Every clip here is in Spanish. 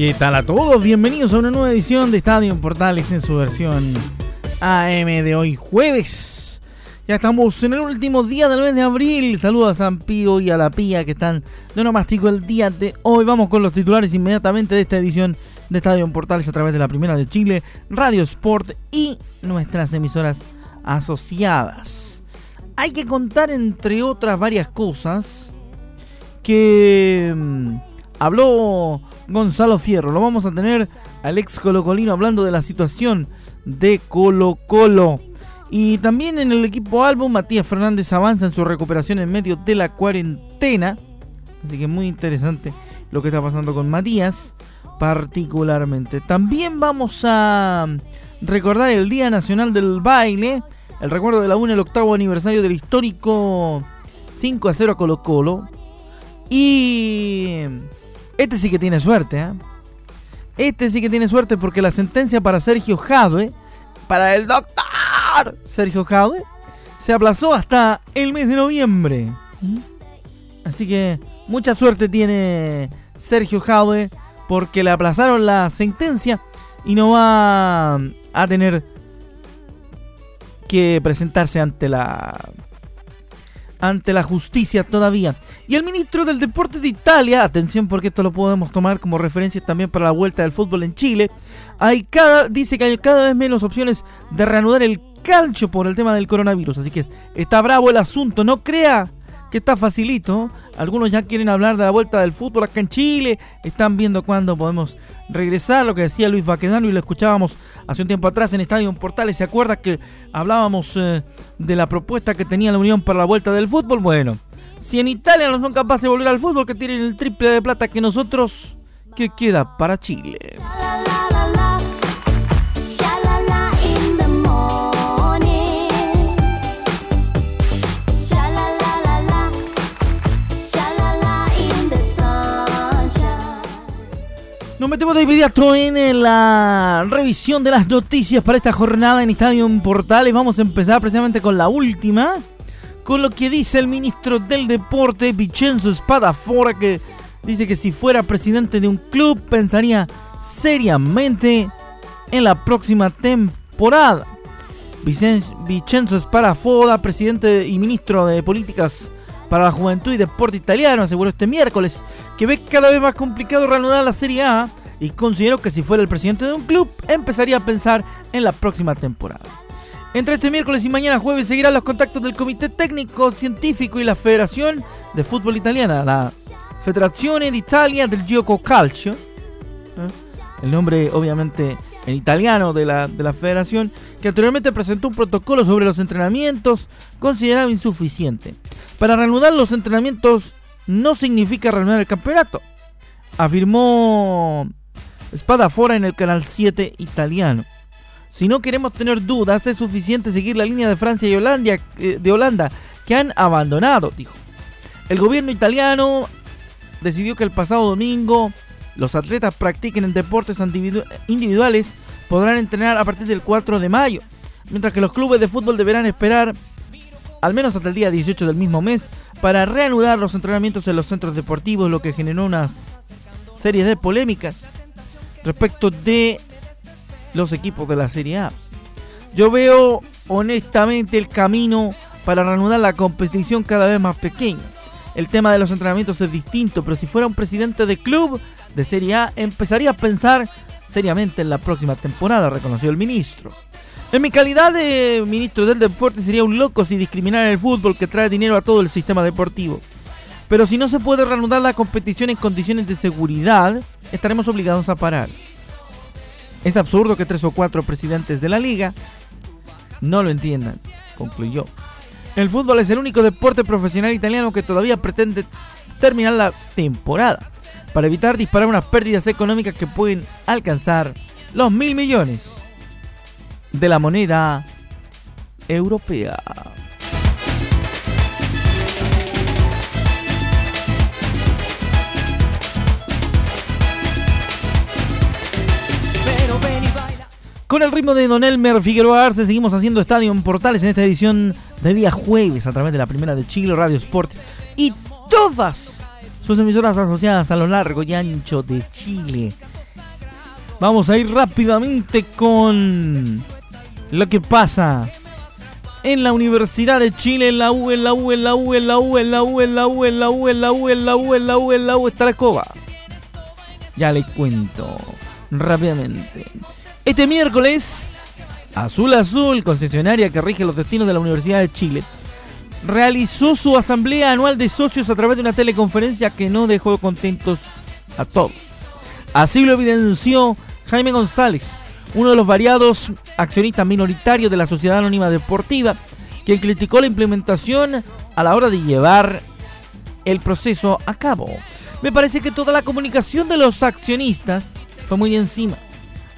¿Qué tal a todos? Bienvenidos a una nueva edición de Estadio Portales en su versión AM de hoy jueves. Ya estamos en el último día del mes de abril. Saludos a San Pío y a la Pía que están de nomástico el día de hoy. Vamos con los titulares inmediatamente de esta edición de Estadio Portales a través de la Primera de Chile, Radio Sport y nuestras emisoras asociadas. Hay que contar entre otras varias cosas que mm, habló Gonzalo Fierro. Lo vamos a tener al ex colocolino hablando de la situación de Colo Colo. Y también en el equipo álbum, Matías Fernández avanza en su recuperación en medio de la cuarentena. Así que muy interesante lo que está pasando con Matías, particularmente. También vamos a recordar el Día Nacional del Baile. El recuerdo de la UNE, el octavo aniversario del histórico 5 a 0 a Colo Colo. Y este sí que tiene suerte, ¿eh? Este sí que tiene suerte porque la sentencia para Sergio Jadwe, para el doctor Sergio Jadwe, se aplazó hasta el mes de noviembre. ¿Mm? Así que mucha suerte tiene Sergio Jadwe porque le aplazaron la sentencia y no va a tener que presentarse ante la ante la justicia todavía. Y el ministro del Deporte de Italia, atención porque esto lo podemos tomar como referencia también para la vuelta del fútbol en Chile, hay cada, dice que hay cada vez menos opciones de reanudar el calcio por el tema del coronavirus. Así que está bravo el asunto, no crea que está facilito. Algunos ya quieren hablar de la vuelta del fútbol acá en Chile, están viendo cuándo podemos regresar, lo que decía Luis Baquedano y lo escuchábamos hace un tiempo atrás en Estadio Portales. ¿Se acuerda que hablábamos eh, de la propuesta que tenía la Unión para la vuelta del fútbol? Bueno, si en Italia no son capaces de volver al fútbol, que tienen el triple de plata que nosotros, ¿qué queda para Chile? Nos metemos de inmediato en la revisión de las noticias para esta jornada en Estadio Portales. Vamos a empezar precisamente con la última, con lo que dice el ministro del Deporte, Vincenzo Spadafora, que dice que si fuera presidente de un club pensaría seriamente en la próxima temporada. Vincenzo Spadafora, presidente y ministro de Políticas para la Juventud y Deporte Italiano, aseguró este miércoles que ve cada vez más complicado reanudar la Serie A y consideró que si fuera el presidente de un club empezaría a pensar en la próxima temporada. Entre este miércoles y mañana jueves seguirán los contactos del Comité Técnico Científico y la Federación de Fútbol Italiana, la Federazione d'Italia del Gioco Calcio, ¿eh? el nombre obviamente en italiano de la, de la federación, que anteriormente presentó un protocolo sobre los entrenamientos considerado insuficiente. Para reanudar los entrenamientos no significa reanudar el campeonato, afirmó Espada Fora en el canal 7 italiano. Si no queremos tener dudas, es suficiente seguir la línea de Francia y Holanda, eh, de Holanda que han abandonado, dijo. El gobierno italiano decidió que el pasado domingo los atletas practiquen en deportes individuales podrán entrenar a partir del 4 de mayo, mientras que los clubes de fútbol deberán esperar al menos hasta el día 18 del mismo mes para reanudar los entrenamientos en los centros deportivos, lo que generó unas series de polémicas respecto de los equipos de la Serie A. Yo veo honestamente el camino para reanudar la competición cada vez más pequeño. El tema de los entrenamientos es distinto, pero si fuera un presidente de club de Serie A, empezaría a pensar seriamente en la próxima temporada, reconoció el ministro. En mi calidad de ministro del deporte sería un loco si discriminara el fútbol que trae dinero a todo el sistema deportivo. Pero si no se puede reanudar la competición en condiciones de seguridad, estaremos obligados a parar. Es absurdo que tres o cuatro presidentes de la liga no lo entiendan, concluyó. El fútbol es el único deporte profesional italiano que todavía pretende terminar la temporada para evitar disparar unas pérdidas económicas que pueden alcanzar los mil millones de la moneda europea. Con el ritmo de Don Elmer Figueroa Arce seguimos haciendo Estadio en Portales en esta edición de día jueves a través de la primera de Chile, Radio Sport y todas sus emisoras asociadas a lo largo y ancho de Chile. Vamos a ir rápidamente con lo que pasa en la Universidad de Chile, en la U, en la U, en la U, en la U, en la U, en la U, en la U, en la U, en la U, en la U, en la U, está la escoba. Ya le cuento rápidamente. Este miércoles, Azul Azul, concesionaria que rige los destinos de la Universidad de Chile, realizó su asamblea anual de socios a través de una teleconferencia que no dejó contentos a todos. Así lo evidenció Jaime González, uno de los variados accionistas minoritarios de la Sociedad Anónima Deportiva, que criticó la implementación a la hora de llevar el proceso a cabo. Me parece que toda la comunicación de los accionistas fue muy encima.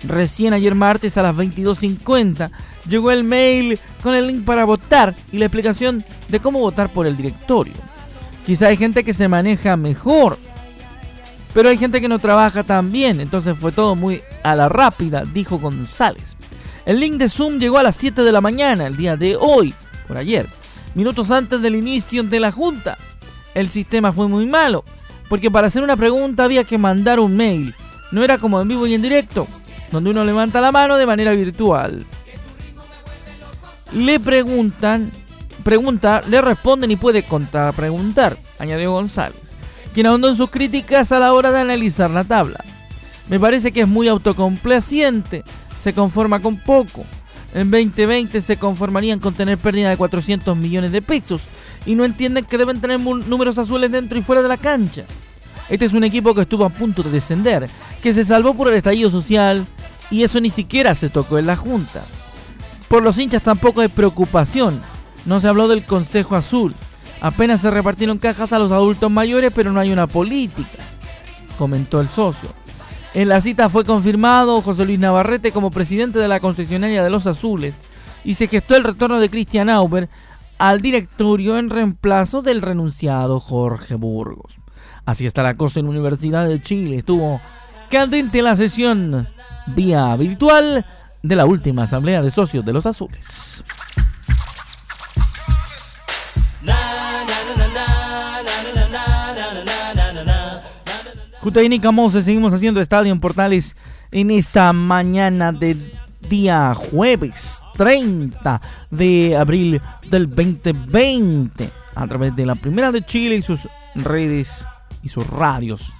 Recién ayer martes a las 22.50 llegó el mail con el link para votar y la explicación de cómo votar por el directorio. Quizá hay gente que se maneja mejor, pero hay gente que no trabaja tan bien, entonces fue todo muy a la rápida, dijo González. El link de Zoom llegó a las 7 de la mañana, el día de hoy, por ayer, minutos antes del inicio de la junta. El sistema fue muy malo, porque para hacer una pregunta había que mandar un mail, no era como en vivo y en directo donde uno levanta la mano de manera virtual. Le preguntan, pregunta, le responden y puede contrapreguntar, añadió González, quien ahondó en sus críticas a la hora de analizar la tabla. Me parece que es muy autocomplaciente, se conforma con poco. En 2020 se conformarían con tener pérdida de 400 millones de pesos y no entienden que deben tener números azules dentro y fuera de la cancha. Este es un equipo que estuvo a punto de descender, que se salvó por el estallido social, y eso ni siquiera se tocó en la Junta. Por los hinchas tampoco hay preocupación, no se habló del Consejo Azul, apenas se repartieron cajas a los adultos mayores pero no hay una política, comentó el socio. En la cita fue confirmado José Luis Navarrete como presidente de la concesionaria de los Azules y se gestó el retorno de Christian Auber al directorio en reemplazo del renunciado Jorge Burgos. Así está la cosa en Universidad de Chile. Estuvo candente la sesión vía virtual de la última asamblea de socios de los azules. Jutaini Camose, seguimos haciendo Estadio en Portales en esta mañana de día jueves 30 de abril del 2020 a través de la Primera de Chile y sus redes y sus radios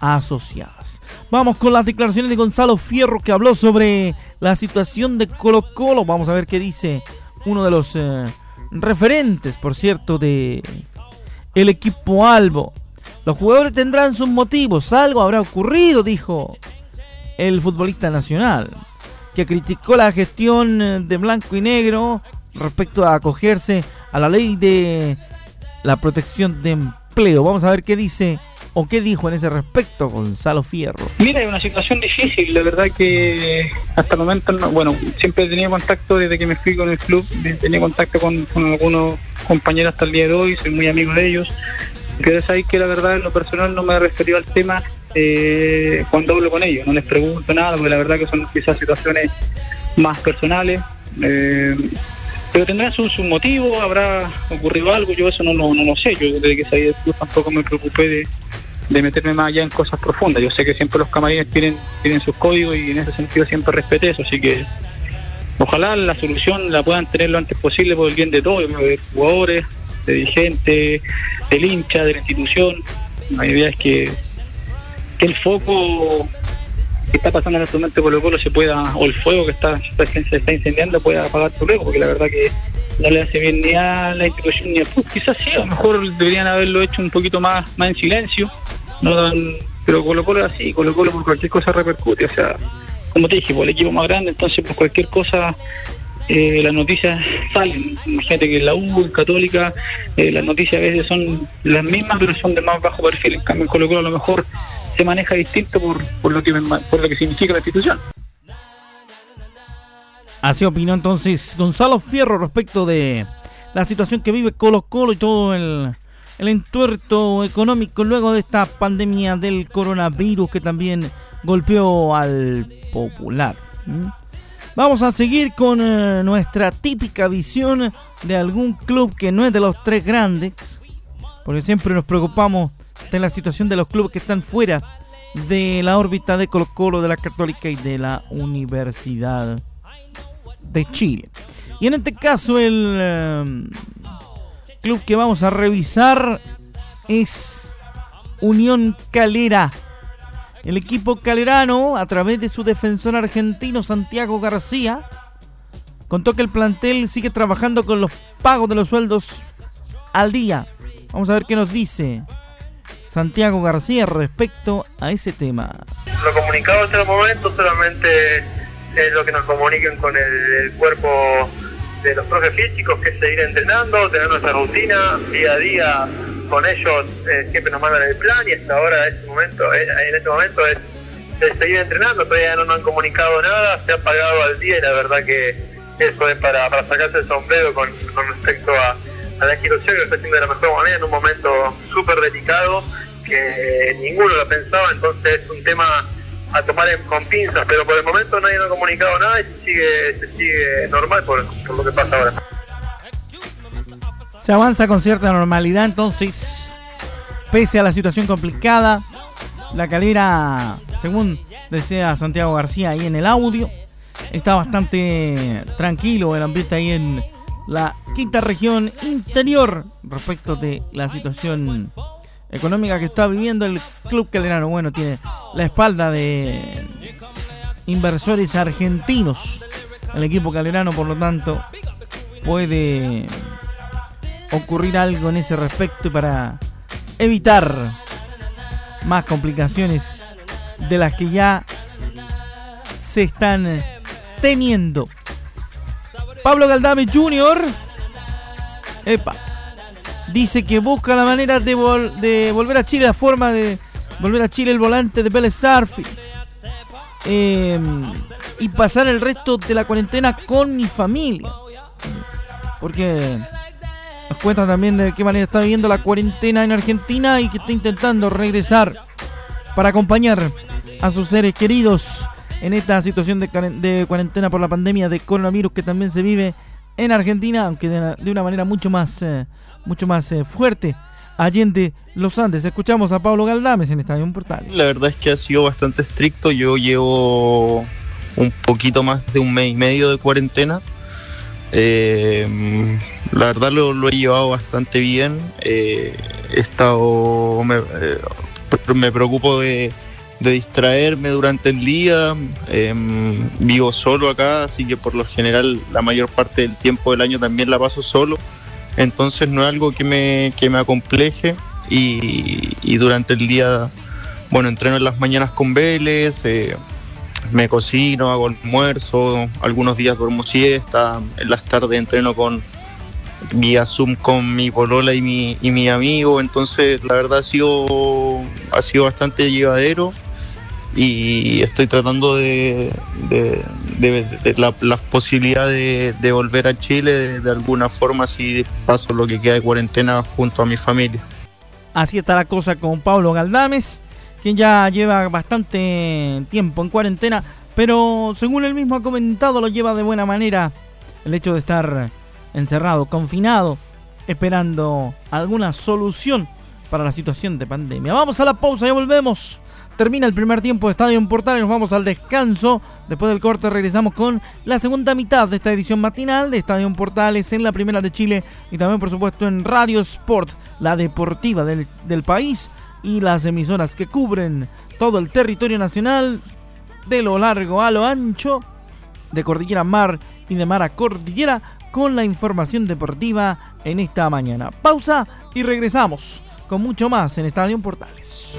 asociadas. Vamos con las declaraciones de Gonzalo Fierro que habló sobre la situación de Colo Colo. Vamos a ver qué dice uno de los eh, referentes, por cierto, de el equipo Albo. Los jugadores tendrán sus motivos, algo habrá ocurrido, dijo el futbolista nacional, que criticó la gestión eh, de blanco y negro respecto a acogerse a la ley de la protección de empleo. Vamos a ver qué dice o qué dijo en ese respecto Gonzalo Fierro? Mira, es una situación difícil, la verdad que hasta el momento, bueno, siempre he tenido contacto desde que me fui con el club, he tenido contacto con, algunos compañeros hasta el día de hoy, soy muy amigo de ellos, pero sabéis que la verdad en lo personal no me he referido al tema eh, cuando hablo con ellos, no les pregunto nada, porque la verdad que son quizás situaciones más personales. Eh, pero tendrá su, su, motivo, habrá ocurrido algo, yo eso no, no, no lo sé, yo desde que salí del club tampoco me preocupé de, de meterme más allá en cosas profundas. Yo sé que siempre los camarines tienen, tienen sus códigos y en ese sentido siempre respeté eso, así que ojalá la solución la puedan tener lo antes posible por el bien de todos, de jugadores, de dirigentes, del hincha, de la institución. La idea es que, que el foco que está pasando en este momento Colo Colo se pueda, o el fuego que está, se está incendiando pueda apagar su luego, porque la verdad que no le hace bien ni a la institución ni a pues, quizás sí, a lo mejor deberían haberlo hecho un poquito más, más en silencio, no dan, pero Colo Colo es así, Colo Colo por cualquier cosa repercute, o sea, como te dije, por el equipo más grande, entonces por cualquier cosa eh, las noticias salen. Imagínate que la U, Católica, eh, las noticias a veces son las mismas, pero son de más bajo perfil. En cambio, en Colo Colo a lo mejor se maneja distinto por, por, lo, que, por lo que significa la institución. Así opinó entonces Gonzalo Fierro respecto de la situación que vive Colo Colo y todo el, el entuerto económico luego de esta pandemia del coronavirus que también golpeó al popular. Vamos a seguir con eh, nuestra típica visión de algún club que no es de los tres grandes, porque siempre nos preocupamos de la situación de los clubes que están fuera de la órbita de Colo Colo, de la Católica y de la Universidad de Chile. Y en este caso el eh, club que vamos a revisar es Unión Calera el equipo calerano, a través de su defensor argentino Santiago García, contó que el plantel sigue trabajando con los pagos de los sueldos al día. Vamos a ver qué nos dice Santiago García respecto a ese tema. Lo comunicado hasta el momento solamente es lo que nos comuniquen con el, cuerpo de los profes físicos, que es seguir entrenando, tener nuestra rutina día a día con ellos eh, siempre nos mandan el plan y hasta ahora este momento, eh, en este momento es, seguir entrenando, todavía no nos han comunicado nada, se ha pagado al día y la verdad que eso es para, para sacarse el sombrero con, respecto a, la institución que está haciendo de la mejor manera en un momento súper delicado que ninguno lo pensaba, entonces es un tema a tomar con pinzas, pero por el momento nadie nos ha comunicado nada y se sigue, se sigue normal por, por lo que pasa ahora. Se avanza con cierta normalidad, entonces, pese a la situación complicada, la calera, según decía Santiago García ahí en el audio, está bastante tranquilo el ambiente ahí en la quinta región interior respecto de la situación económica que está viviendo el club calerano. Bueno, tiene la espalda de inversores argentinos. El equipo calerano, por lo tanto, puede ocurrir algo en ese respecto para evitar más complicaciones de las que ya se están teniendo. Pablo Galdame Jr. Epa, dice que busca la manera de, de, volver a Chile, la forma de volver a Chile el volante de Vélez Sarfi. Em, y pasar el resto de la cuarentena con mi familia. Porque nos cuenta también de qué manera está viviendo la cuarentena en Argentina y que está intentando regresar para acompañar a sus seres queridos en esta situación de, cuarentena por la pandemia de coronavirus que también se vive en Argentina, aunque de, una manera mucho más, eh, mucho más eh, fuerte. Allende Los Andes. Escuchamos a Pablo Galdames en Estadio Portal. La verdad es que ha sido bastante estricto. Yo llevo un poquito más de un mes y medio de cuarentena. Eh, la verdad lo, he llevado bastante bien. Eh, he estado. Me, eh, preocupo de, distraerme durante el día. Em, vivo solo acá, así que por lo general la mayor parte del tiempo del año también la paso solo. Entonces no es algo que me, que me acompleje. Y, durante el día, bueno, entreno en las mañanas con Vélez. Eh, me cocino, hago almuerzo, algunos días duermo siesta, en las tardes entreno con vía Zoom con mi polola y mi, y mi amigo, entonces la verdad ha sido, ha sido bastante llevadero y estoy tratando de, la, las posibilidades de, volver a Chile de, alguna forma si paso lo que queda de cuarentena junto a mi familia. Así está la cosa con Pablo Galdames quien ya lleva bastante tiempo en cuarentena, pero según él mismo ha comentado, lo lleva de buena manera el hecho de estar encerrado, confinado, esperando alguna solución para la situación de pandemia. Vamos a la pausa, ya volvemos. Termina el primer tiempo de Estadio en Portal y nos vamos al descanso. Después del corte regresamos con la segunda mitad de esta edición matinal de Estadio Portales en la primera de Chile y también por supuesto en Radio Sport, la deportiva del, del país y las emisoras que cubren todo el territorio nacional de lo largo a lo ancho, de cordillera a mar y de mar a cordillera, con la información deportiva en esta mañana. Pausa y regresamos con mucho más en Estadio Portales.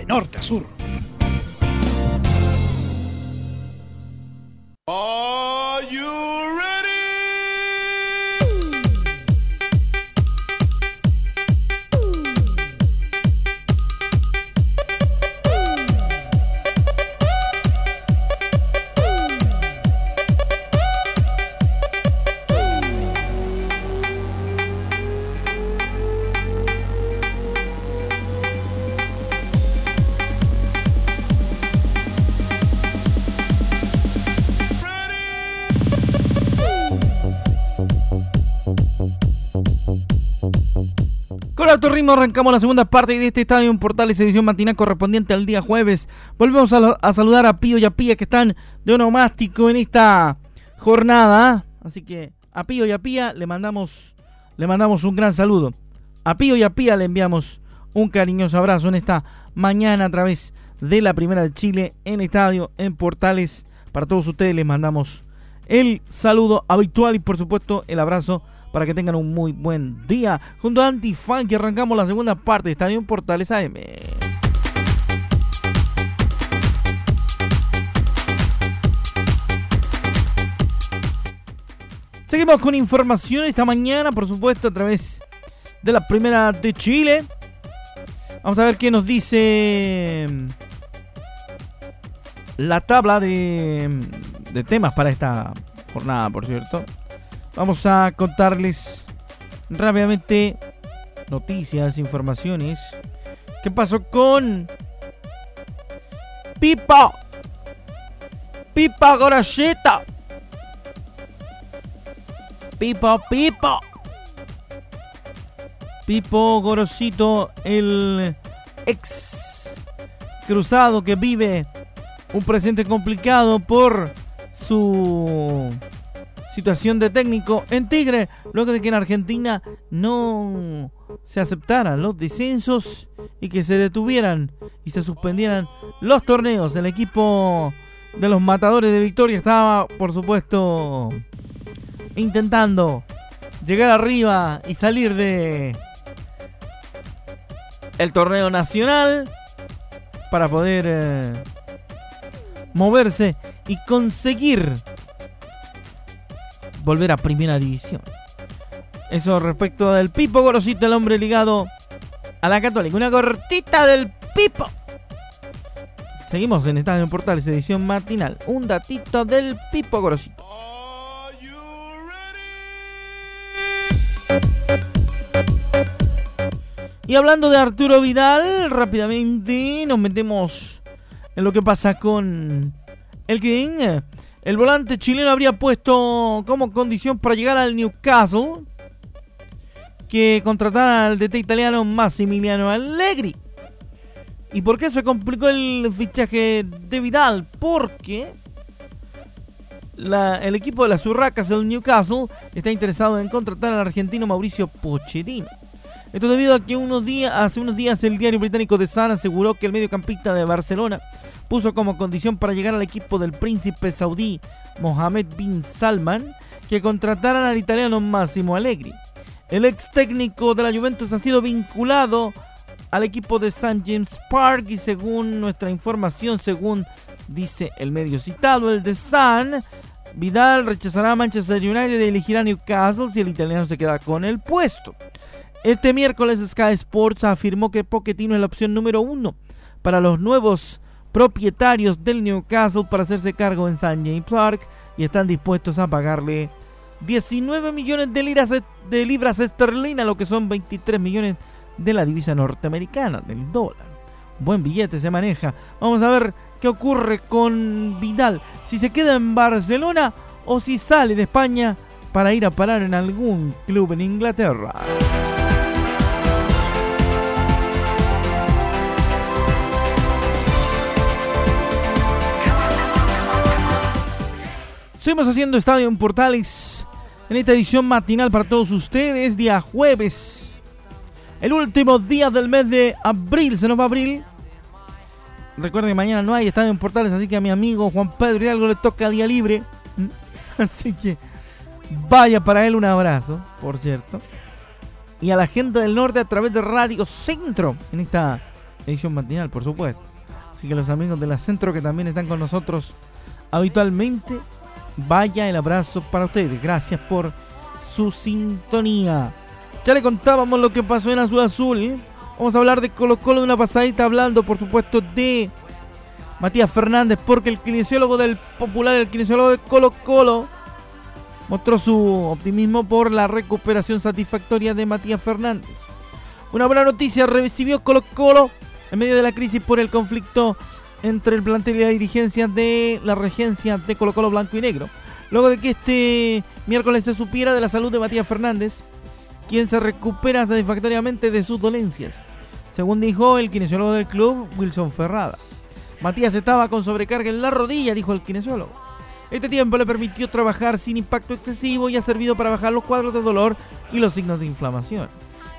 de norte a sur. Arrancamos la segunda parte de este Estadio en Portales edición matinal correspondiente al día jueves. Volvemos a, saludar a Pío y a Pía que están de onomástico en esta jornada. Así que a Pío y a Pía le mandamos, le mandamos un gran saludo. A Pío y a Pía le enviamos un cariñoso abrazo en esta mañana a través de la Primera de Chile en Estadio en Portales. Para todos ustedes les mandamos el saludo habitual y por supuesto el abrazo para que tengan un muy buen día. Junto a Antifan que arrancamos la segunda parte de Estadio Portales AM. Seguimos con información esta mañana, por supuesto, a través de la primera de Chile. Vamos a ver qué nos dice la tabla de, de temas para esta jornada, por cierto. Vamos a contarles rápidamente noticias, informaciones. ¿Qué pasó con Pipa? Pipa Goracheta. Pipo, Pipo. Pipo Gorosito, el ex cruzado que vive un presente complicado por su situación de técnico en Tigre, luego de que en Argentina no se aceptaran los descensos y que se detuvieran y se suspendieran los torneos. El equipo de los matadores de Victoria estaba, por supuesto, intentando llegar arriba y salir de el torneo nacional para poder eh, moverse y conseguir volver a primera división. Eso respecto del Pipo Gorosito, el hombre ligado a la Católica. Una cortita del Pipo. Seguimos en Estadio Portales, edición matinal. Un datito del Pipo Gorosito. Y hablando de Arturo Vidal, rápidamente nos metemos en lo que pasa con el King. El volante chileno habría puesto como condición para llegar al Newcastle que contratara al DT italiano Massimiliano Allegri. ¿Y por qué se complicó el fichaje de Vidal? Porque el equipo de las Urracas del Newcastle está interesado en contratar al argentino Mauricio Pochettino. Esto debido a que unos días, hace unos días el diario británico The Sun aseguró que el mediocampista de Barcelona puso como condición para llegar al equipo del príncipe saudí Mohammed bin Salman que contrataran al italiano Massimo Allegri. El ex técnico de la Juventus ha sido vinculado al equipo de St. James Park y según nuestra información, según dice el medio citado, el The Sun, Vidal rechazará a Manchester United y elegirá Newcastle si el italiano se queda con el puesto. Este miércoles Sky Sports afirmó que Pochettino es la opción número uno para los nuevos propietarios del Newcastle para hacerse cargo en St. James Park y están dispuestos a pagarle 19 millones de, de libras esterlinas, lo que son 23 millones de la divisa norteamericana, del dólar. Buen billete se maneja. Vamos a ver qué ocurre con Vidal. Si se queda en Barcelona o si sale de España para ir a parar en algún club en Inglaterra. Seguimos haciendo Estadio en Portales en esta edición matinal para todos ustedes, día jueves. El último día del mes de abril, se nos va abril. Recuerden que mañana no hay Estadio en Portales, así que a mi amigo Juan Pedro Hidalgo le toca día libre. Así que vaya para él un abrazo, por cierto. Y a la gente del norte a través de Radio Centro en esta edición matinal, por supuesto. Así que los amigos de la Centro que también están con nosotros habitualmente, vaya el abrazo para ustedes. Gracias por su sintonía. Ya le contábamos lo que pasó en Azul Azul. Vamos a hablar de Colo Colo de una pasadita hablando, por supuesto, de Matías Fernández, porque el kinesiólogo del popular, el kinesiólogo de Colo Colo, mostró su optimismo por la recuperación satisfactoria de Matías Fernández. Una buena noticia recibió Colo Colo en medio de la crisis por el conflicto entre el plantel y la dirigencia de la regencia de Colo Colo Blanco y Negro. Luego de que este miércoles se supiera de la salud de Matías Fernández, quien se recupera satisfactoriamente de sus dolencias, según dijo el kinesiólogo del club, Wilson Ferrada. Matías estaba con sobrecarga en la rodilla, dijo el kinesiólogo. Este tiempo le permitió trabajar sin impacto excesivo y ha servido para bajar los cuadros de dolor y los signos de inflamación.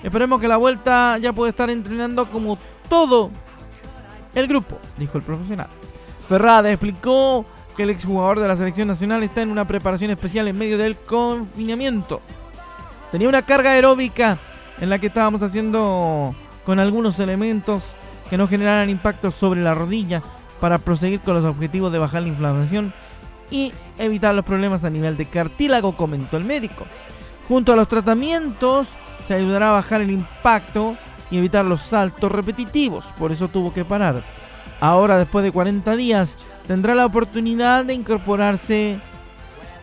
Esperemos que la vuelta ya pueda estar entrenando como todo el grupo, dijo el profesional. Ferrada explicó que el exjugador de la selección nacional está en una preparación especial en medio del confinamiento. Tenía una carga aeróbica en la que estábamos haciendo con algunos elementos que no generaran impacto sobre la rodilla para proseguir con los objetivos de bajar la inflamación y evitar los problemas a nivel de cartílago, comentó el médico. Junto a los tratamientos se ayudará a bajar el impacto y evitar los saltos repetitivos, por eso tuvo que parar. Ahora, después de 40 días, tendrá la oportunidad de incorporarse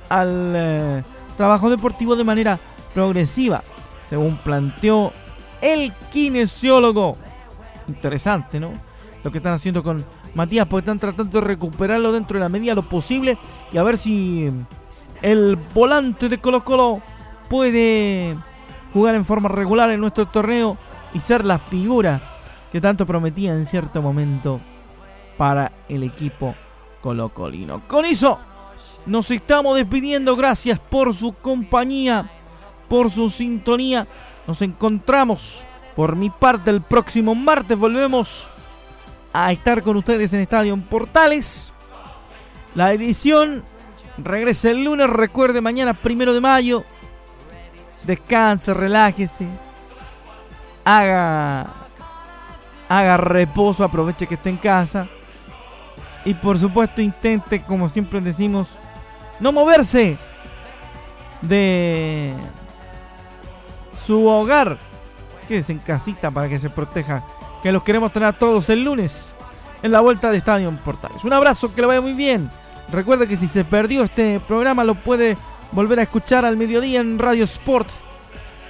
al eh, trabajo deportivo de manera progresiva, según planteó el kinesiólogo. Interesante, ¿no? Lo que están haciendo con Matías, porque están tratando de recuperarlo dentro de la medida lo posible y a ver si el volante de Colo Colo puede jugar en forma regular en nuestro torneo y ser la figura que tanto prometía en cierto momento para el equipo colocolino. Con eso nos estamos despidiendo. Gracias por su compañía, por su sintonía. Nos encontramos por mi parte el próximo martes. Volvemos a estar con ustedes en Estadio Portales. La edición regresa el lunes. Recuerde, mañana primero de mayo. Descanse, relájese. Haga, haga reposo, aproveche que esté en casa. Y por supuesto intente, como siempre decimos, no moverse de su hogar. Quédese en casita para que se proteja. Que los queremos tener a todos el lunes en la vuelta de Estadio Portales. Un abrazo, que le vaya muy bien. Recuerde que si se perdió este programa lo puede volver a escuchar al mediodía en Radio Sports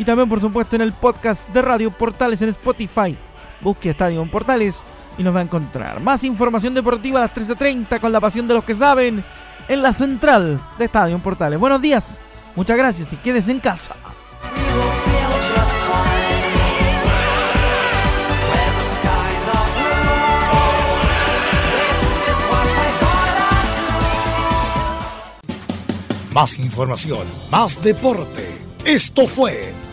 y también por supuesto en el podcast de Radio Portales en Spotify. Busque Estadio Portales y nos va a encontrar. Más información deportiva a las 13.30 con la pasión de los que saben en la central de Estadio Portales. Buenos días, muchas gracias y quédese en casa. Más información, más deporte. Esto fue